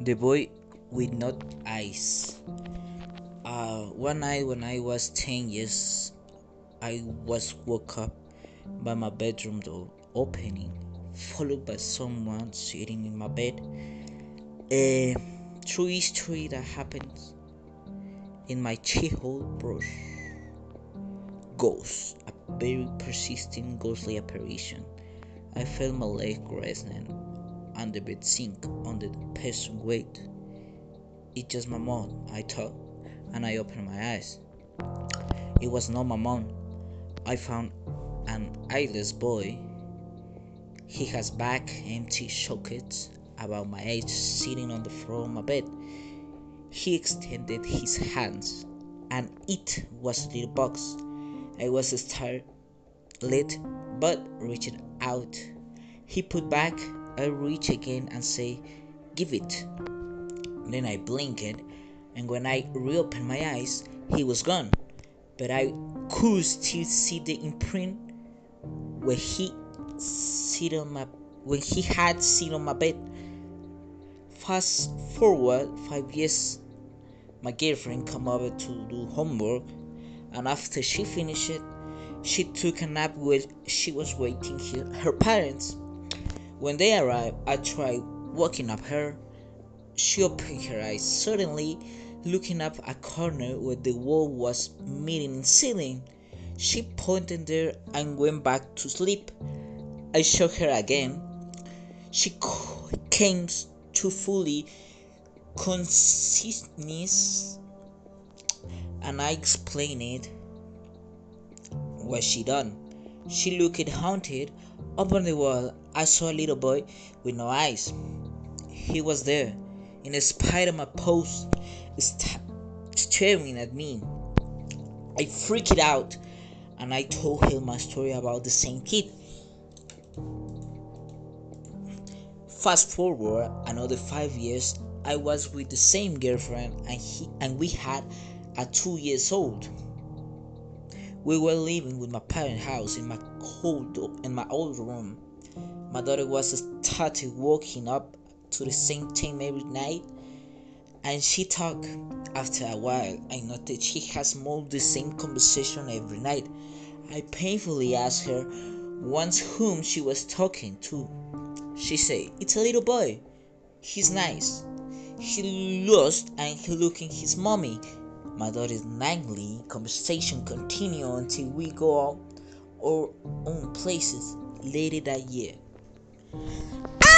The boy with not eyes. Uh, one night when I was 10 years, I was woke up by my bedroom door opening, followed by someone sitting in my bed. A true history that happens in my keyhole brush. Ghost, a very persistent ghostly apparition. I felt my leg resting and the bed sink under the person weight. It's just my mom, I thought, and I opened my eyes. It was not my mom. I found an eyeless boy. He has back empty sockets about my age sitting on the floor of my bed. He extended his hands, and it was a little box. I was startled, but reached out. He put back I reach again and say, Give it. Then I blinked, and when I reopened my eyes, he was gone. But I could still see the imprint where he sit on my when he had sit on my bed. Fast forward five years, my girlfriend come over to do homework, and after she finished it, she took a nap while she was waiting here her parents. When they arrived, I tried waking up her. She opened her eyes suddenly, looking up a corner where the wall was meeting in ceiling. She pointed there and went back to sleep. I shook her again. She came to fully consciousness, and I explained it. What she done? She looked haunted. Upon the wall, I saw a little boy with no eyes. He was there, in spite of my pose, staring at me. I freaked out and I told him my story about the same kid. Fast forward another five years, I was with the same girlfriend and he and we had a two years old. We were living with my parents' house in my cold in my old room. My daughter was started waking up to the same time every night, and she talked. After a while, I noticed she has more the same conversation every night. I painfully asked her once whom she was talking to. She said, "It's a little boy. He's nice. He lost and he looking his mommy my daughter's nightly conversation continued until we go out our own places later that year. Ah!